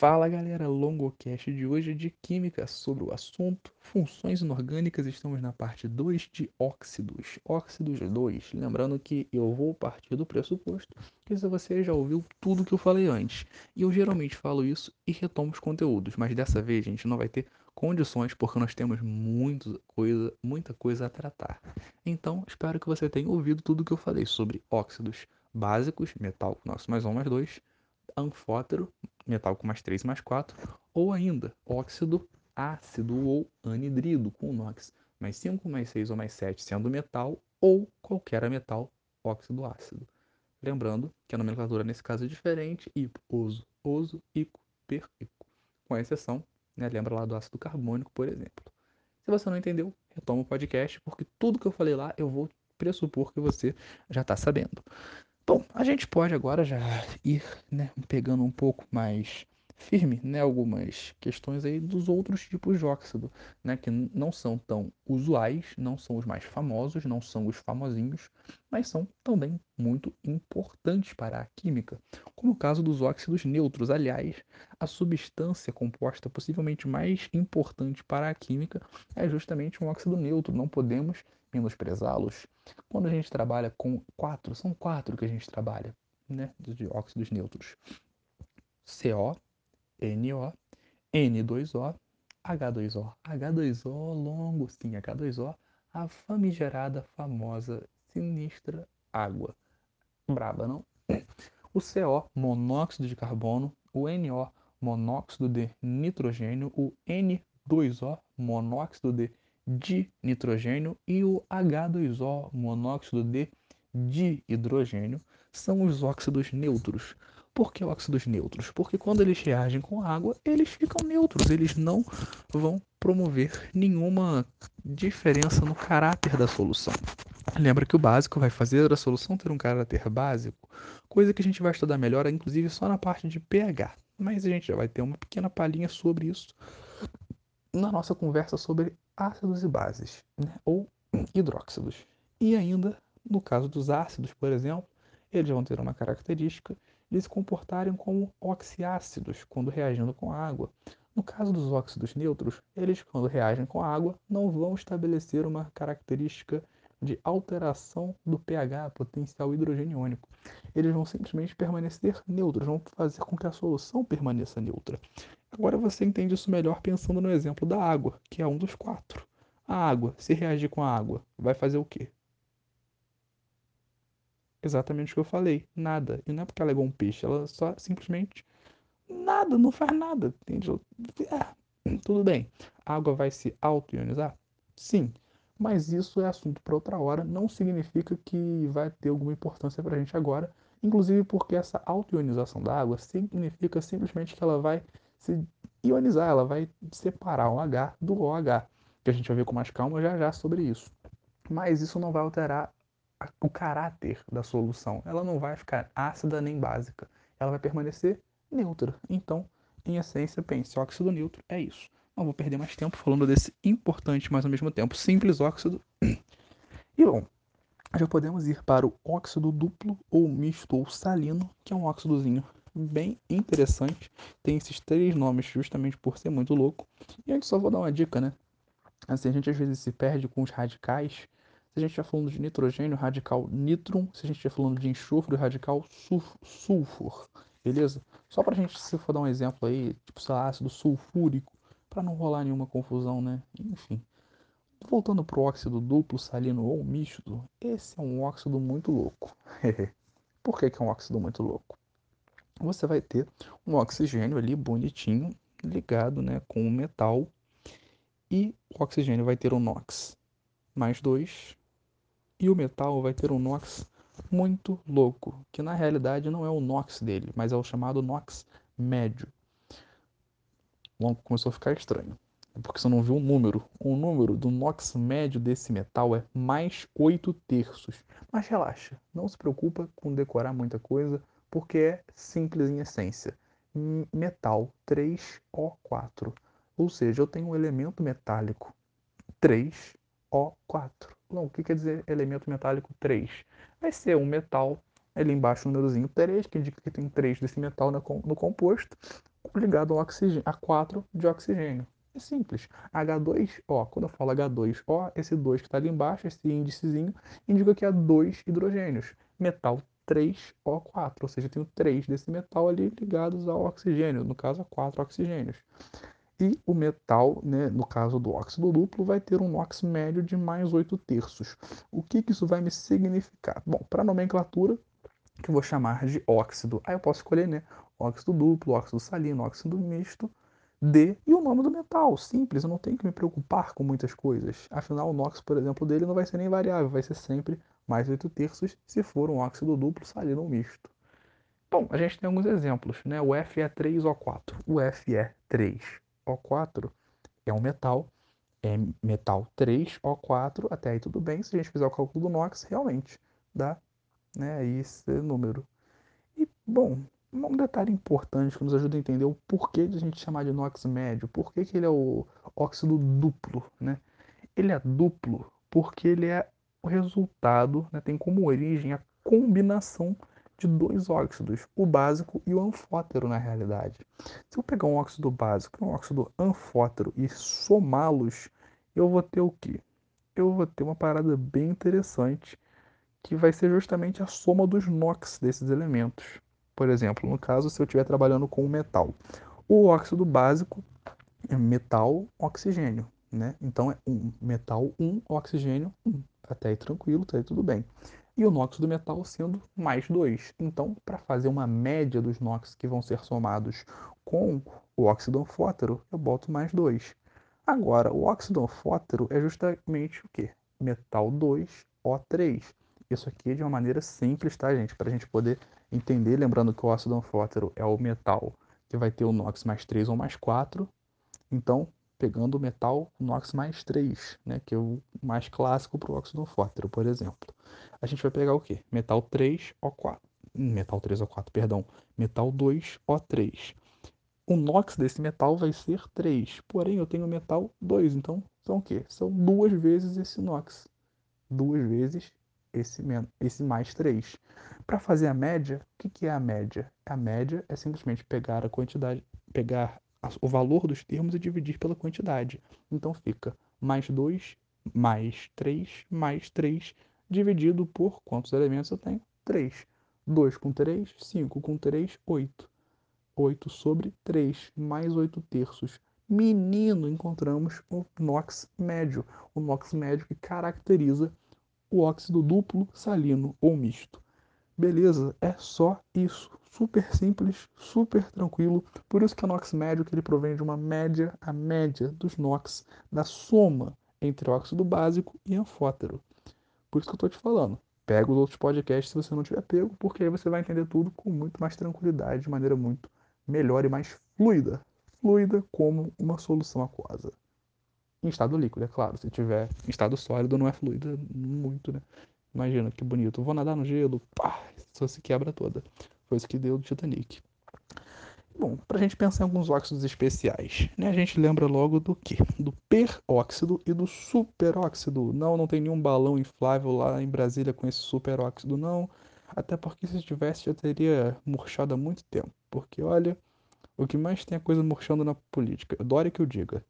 Fala galera, longocast de hoje é de química sobre o assunto funções inorgânicas. Estamos na parte 2 de óxidos, óxidos 2. Lembrando que eu vou partir do pressuposto que você já ouviu tudo que eu falei antes. E eu geralmente falo isso e retomo os conteúdos, mas dessa vez a gente não vai ter condições porque nós temos coisa, muita coisa a tratar. Então, espero que você tenha ouvido tudo que eu falei sobre óxidos básicos, metal nosso mais 1 mais 2 anfótero, metal com mais 3 mais 4, ou ainda óxido ácido ou anidrido com NOx, mais 5, mais 6 ou mais 7 sendo metal ou qualquer metal óxido ácido. Lembrando que a nomenclatura nesse caso é diferente, hipo, oso, oso, ico, per, ico. Com exceção, né, lembra lá do ácido carbônico, por exemplo. Se você não entendeu, retoma o podcast, porque tudo que eu falei lá eu vou pressupor que você já está sabendo. Bom, a gente pode agora já ir né, pegando um pouco mais firme né, algumas questões aí dos outros tipos de óxido, né, que não são tão usuais, não são os mais famosos, não são os famosinhos, mas são também muito importantes para a química, como o caso dos óxidos neutros. Aliás, a substância composta possivelmente mais importante para a química é justamente um óxido neutro. Não podemos menosprezá-los. Quando a gente trabalha com quatro, são quatro que a gente trabalha, né, de óxidos neutros. CO, NO, N2O, H2O. H2O longo, sim, H2O, a famigerada, famosa, sinistra água. Braba, não? O CO, monóxido de carbono, o NO, monóxido de nitrogênio, o N2O, monóxido de de nitrogênio e o H2O, monóxido de dihidrogênio, são os óxidos neutros. Por que óxidos neutros? Porque quando eles reagem com água, eles ficam neutros, eles não vão promover nenhuma diferença no caráter da solução. Lembra que o básico vai fazer a solução ter um caráter básico, coisa que a gente vai estudar melhor, inclusive só na parte de pH. Mas a gente já vai ter uma pequena palhinha sobre isso na nossa conversa sobre ácidos e bases, né? ou hidróxidos. E ainda, no caso dos ácidos, por exemplo, eles vão ter uma característica de se comportarem como oxiácidos quando reagindo com água. No caso dos óxidos neutros, eles, quando reagem com água, não vão estabelecer uma característica de alteração do pH, potencial hidrogeniônico. Eles vão simplesmente permanecer neutros, vão fazer com que a solução permaneça neutra. Agora você entende isso melhor pensando no exemplo da água, que é um dos quatro. A água, se reagir com a água, vai fazer o quê? Exatamente o que eu falei, nada. E não é porque ela é igual um peixe, ela só simplesmente nada, não faz nada, entende? É, tudo bem. A água vai se auto-ionizar? Sim. Mas isso é assunto para outra hora, não significa que vai ter alguma importância para a gente agora, inclusive porque essa auto-ionização da água significa simplesmente que ela vai se ionizar, ela vai separar o H do OH, que a gente vai ver com mais calma já já sobre isso. Mas isso não vai alterar o caráter da solução. Ela não vai ficar ácida nem básica. Ela vai permanecer neutra. Então, em essência, pense, óxido neutro é isso. Não vou perder mais tempo falando desse importante, mas ao mesmo tempo simples óxido. E bom, já podemos ir para o óxido duplo ou misto ou salino, que é um óxidozinho bem interessante. Tem esses três nomes justamente por ser muito louco. E aí só vou dar uma dica, né? Assim, a gente às vezes se perde com os radicais. Se a gente estiver falando de nitrogênio, radical nitrum. Se a gente estiver falando de enxofre, radical sulfur. Beleza? Só pra gente, se for dar um exemplo aí, tipo, sei lá, ácido sulfúrico, para não rolar nenhuma confusão, né? Enfim. Voltando pro óxido duplo, salino ou misto, esse é um óxido muito louco. Por que, que é um óxido muito louco? Você vai ter um oxigênio ali bonitinho ligado né, com o metal e o oxigênio vai ter um NOx mais 2 e o metal vai ter um NOx muito louco, que na realidade não é o NOx dele, mas é o chamado NOx médio. Logo começou a ficar estranho, porque você não viu um número. O número do NOx médio desse metal é mais 8 terços. Mas relaxa, não se preocupa com decorar muita coisa, porque é simples em essência. Metal 3O4. Ou seja, eu tenho um elemento metálico 3O4. Bom, o que quer dizer elemento metálico 3? Vai ser um metal, ali embaixo o númerozinho 3, que indica que tem 3 desse metal no composto. ligado ao oxigênio, a 4 de oxigênio. É simples. H2O, quando eu falo H2O, esse 2 que está ali embaixo, esse índicezinho, indica que há dois hidrogênios. Metal 3O4, ou seja, eu tenho três desse metal ali ligados ao oxigênio, no caso, a quatro oxigênios. E o metal, né, no caso do óxido duplo, vai ter um NOx médio de mais 8 terços. O que, que isso vai me significar? Bom, para a nomenclatura, que eu vou chamar de óxido, aí eu posso escolher né, óxido duplo, óxido salino, óxido misto, D e o nome do metal. Simples, eu não tenho que me preocupar com muitas coisas. Afinal, o NOx, por exemplo, dele não vai ser nem variável, vai ser sempre mais 8 terços se for um óxido duplo, salino misto. Bom, a gente tem alguns exemplos, né? O Fe3O4. O Fe3 o4 é um metal, é metal 3O4, até aí tudo bem, se a gente fizer o cálculo do NOx, realmente dá né, esse número. E, bom, um detalhe importante que nos ajuda a entender o porquê de a gente chamar de NOx médio, por que ele é o óxido duplo, né? Ele é duplo porque ele é o resultado, né, tem como origem a combinação de dois óxidos, o básico e o anfótero na realidade. Se eu pegar um óxido básico e um óxido anfótero e somá-los, eu vou ter o quê? Eu vou ter uma parada bem interessante que vai ser justamente a soma dos NOx desses elementos. Por exemplo, no caso, se eu estiver trabalhando com um metal, o óxido básico é metal oxigênio, né? Então é um metal 1, um, oxigênio 1. Um. Até aí tranquilo, tá aí tudo bem e o NOx do metal sendo mais 2. Então, para fazer uma média dos NOx que vão ser somados com o óxido anfótero, eu boto mais 2. Agora, o óxido anfótero é justamente o quê? Metal 2O3. Isso aqui é de uma maneira simples, tá, gente? Para a gente poder entender, lembrando que o óxido anfótero é o metal que vai ter o NOx mais 3 ou mais 4. Então, pegando o metal NOx mais 3, né, que é o mais clássico para o óxido anfótero, por exemplo a gente vai pegar o quê? Metal 3O4. Metal 3O4, perdão. Metal 2O3. O NOx desse metal vai ser 3. Porém, eu tenho metal 2. Então, são o quê? São duas vezes esse NOx. Duas vezes esse, esse mais 3. Para fazer a média, o que, que é a média? A média é simplesmente pegar a quantidade, pegar o valor dos termos e dividir pela quantidade. Então fica mais 2 mais 3 mais 3 dividido por quantos elementos eu tenho? 3. 2 com 3, 5 com 3, 8. 8 sobre 3, mais 8 terços. Menino, encontramos o NOx médio. O NOx médio que caracteriza o óxido duplo, salino ou misto. Beleza, é só isso. Super simples, super tranquilo. Por isso que o NOx médio que ele provém de uma média, a média dos NOx, da soma entre óxido básico e anfótero. Por isso que eu tô te falando. Pega os outros podcasts se você não tiver pego, porque aí você vai entender tudo com muito mais tranquilidade, de maneira muito melhor e mais fluida. Fluida como uma solução aquosa. Em estado líquido, é claro. Se tiver em estado sólido, não é fluida muito, né? Imagina que bonito. Vou nadar no gelo, pá, só se quebra toda. Isso que deu do Titanic. Bom, para a gente pensar em alguns óxidos especiais, né? A gente lembra logo do que? Do peróxido e do superóxido. Não, não tem nenhum balão inflável lá em Brasília com esse superóxido, não. Até porque se tivesse já teria murchado há muito tempo. Porque olha, o que mais tem é coisa murchando na política. Adore que eu diga.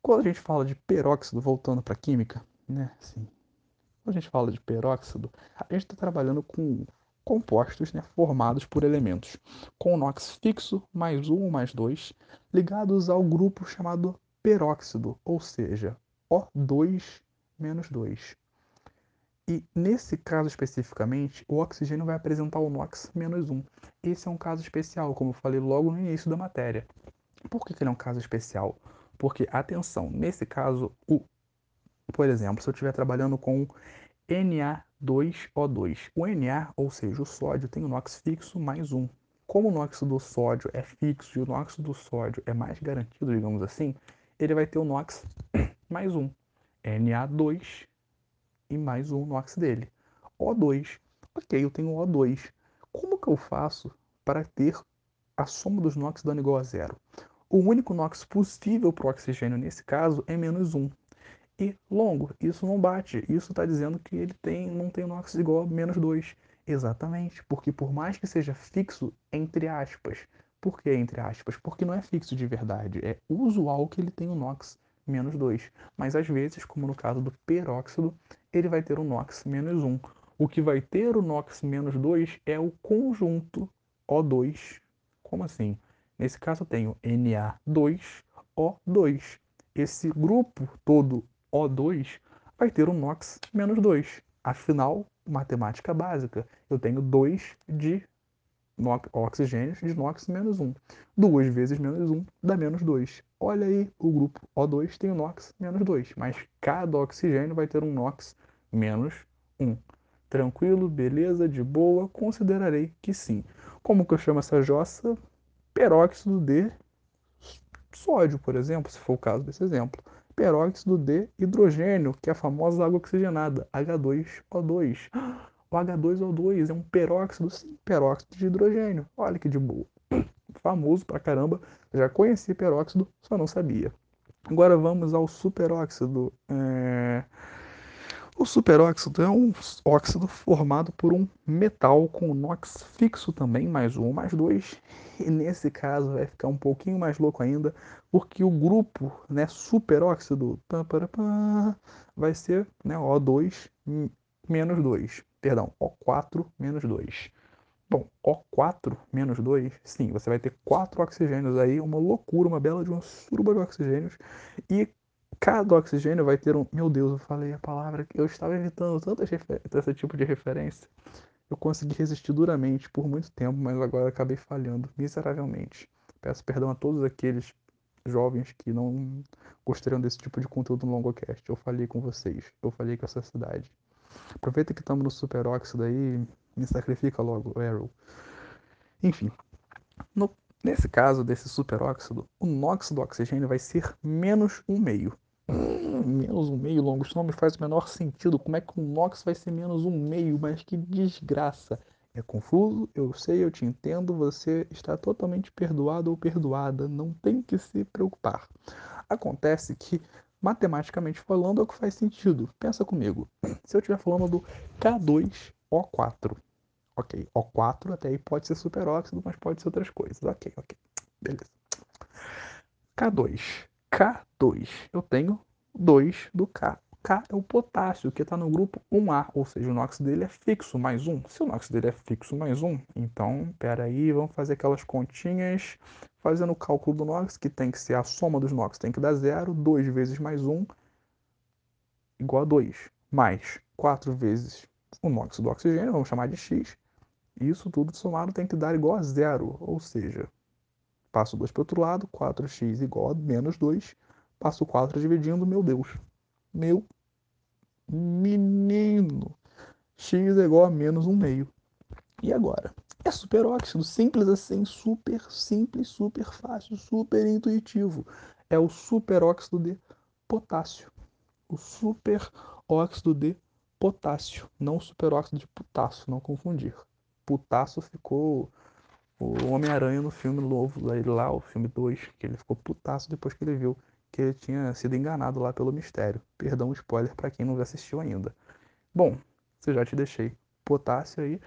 Quando a gente fala de peróxido, voltando para química, né? Assim, quando a gente fala de peróxido, a gente está trabalhando com compostos né, formados por elementos com NOx fixo mais 1 ou mais 2 ligados ao grupo chamado peróxido, ou seja, O2 menos 2. E nesse caso especificamente, o oxigênio vai apresentar o NOx menos 1. Esse é um caso especial, como eu falei logo no início da matéria. Por que, que ele é um caso especial? Porque, atenção, nesse caso, o, por exemplo, se eu estiver trabalhando com Na2O2. O Na, ou seja, o sódio, tem o NOx fixo mais 1. Como o NOx do sódio é fixo e o NOx do sódio é mais garantido, digamos assim, ele vai ter o NOx mais 1. Na2 e mais um NOx dele. O2. Ok, eu tenho O2. Como que eu faço para ter a soma dos NOx dando igual a zero? O único NOx possível para o oxigênio nesse caso é menos 1 e longo. Isso não bate. Isso está dizendo que ele tem, não tem NOx igual a menos 2. Exatamente, porque por mais que seja fixo, entre aspas, Por que entre aspas? Porque não é fixo de verdade. É usual que ele tenha um NOx menos 2. Mas às vezes, como no caso do peróxido, ele vai ter um NOx menos 1. O que vai ter o NOx menos 2 é o conjunto O2. Como assim? Nesse caso eu tenho Na2O2. Esse grupo todo O2 vai ter um NOx menos 2. Afinal, matemática básica, eu tenho 2 de oxigênios de NOx menos 1. 2 vezes menos 1 dá menos 2. Olha aí, o grupo O2 tem o NOx menos 2, mas cada oxigênio vai ter um NOx menos 1. Tranquilo, beleza, de boa, considerarei que sim. Como que eu chamo essa jossa? Peróxido de sódio, por exemplo, se for o caso desse exemplo. Peróxido de hidrogênio, que é a famosa água oxigenada, H2O2. O H2O2 é um peróxido, sim, peróxido de hidrogênio. Olha que de boa. Famoso pra caramba. Já conheci peróxido, só não sabia. Agora vamos ao superóxido. É... O superóxido é um óxido formado por um metal com NOx fixo também, mais um, mais dois. E nesse caso vai ficar um pouquinho mais louco ainda, porque o grupo né, superóxido vai ser né, O2 menos 2 perdão, O4 menos 2. Bom, O4 menos 2, sim, você vai ter quatro oxigênios aí, uma loucura, uma bela de uma suruba de oxigênios. E cada oxigênio vai ter um. Meu Deus, eu falei a palavra que eu estava evitando tanto esse tipo de referência. Eu consegui resistir duramente por muito tempo, mas agora acabei falhando miseravelmente. Peço perdão a todos aqueles jovens que não gostariam desse tipo de conteúdo no Longocast. Eu falei com vocês, eu falei com a sociedade. Aproveita que estamos no superóxido aí, me sacrifica logo, Arrow. Enfim, no, nesse caso desse superóxido, o NOx do oxigênio vai ser menos um meio. Menos um meio, longo, isso não me faz o menor sentido. Como é que o NOx vai ser menos um meio? Mas que desgraça. É confuso, eu sei, eu te entendo, você está totalmente perdoado ou perdoada, não tem que se preocupar. Acontece que matematicamente falando, é o que faz sentido. Pensa comigo. Se eu estiver falando do K2O4, ok, O4 até aí pode ser superóxido, mas pode ser outras coisas. Ok, ok, beleza. K2, K2, eu tenho 2 do K. K é o potássio, que está no grupo 1A, ou seja, o NOx dele é fixo mais 1. Se o NOx dele é fixo mais 1, então, peraí, vamos fazer aquelas continhas, fazendo o cálculo do NOx, que tem que ser a soma dos NOx, tem que dar zero, 2 vezes mais 1, igual a 2, mais 4 vezes o NOx do oxigênio, vamos chamar de X, isso tudo somado tem que dar igual a zero, ou seja, passo 2 para o outro lado, 4x igual a menos 2, passo 4 dividindo, meu Deus, meu menino. X é igual a menos um meio. E agora? É superóxido, simples assim, super simples, super fácil, super intuitivo. É o superóxido de potássio. O superóxido de potássio, não superóxido de potássio, não confundir. Potássio ficou o Homem-Aranha no filme novo, lá, o filme 2, que ele ficou putaço depois que ele viu que ele tinha sido enganado lá pelo mistério. Perdão, spoiler para quem não assistiu ainda. Bom, se já te deixei potássio aí,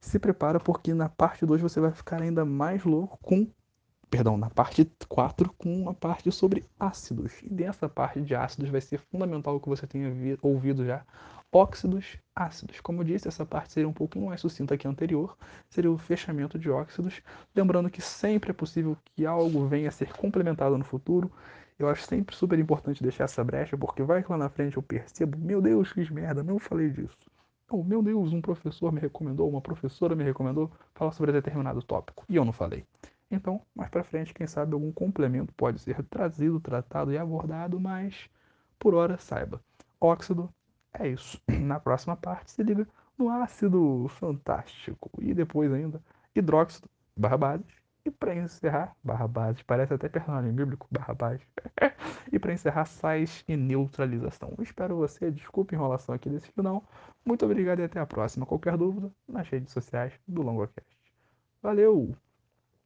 se prepara porque na parte 2 você vai ficar ainda mais louco com perdão, na parte 4 com a parte sobre ácidos. E dessa parte de ácidos vai ser fundamental que você tenha ouvido já, óxidos ácidos. Como eu disse, essa parte seria um pouquinho mais sucinta que a anterior, seria o fechamento de óxidos, lembrando que sempre é possível que algo venha a ser complementado no futuro, eu acho sempre super importante deixar essa brecha, porque vai que lá na frente eu percebo, meu Deus, fiz merda, não falei disso. Oh, meu Deus, um professor me recomendou, uma professora me recomendou falar sobre determinado tópico, e eu não falei. Então, mais para frente, quem sabe algum complemento pode ser trazido, tratado e abordado, mas por hora saiba. Óxido é isso. Na próxima parte se liga no ácido fantástico e depois ainda hidróxido barra bases e para encerrar, barra base, parece até personagem bíblico, barra base. e para encerrar, sais e neutralização. espero você, desculpe a enrolação aqui desse final. Muito obrigado e até a próxima. Qualquer dúvida, nas redes sociais do Longocast. Valeu!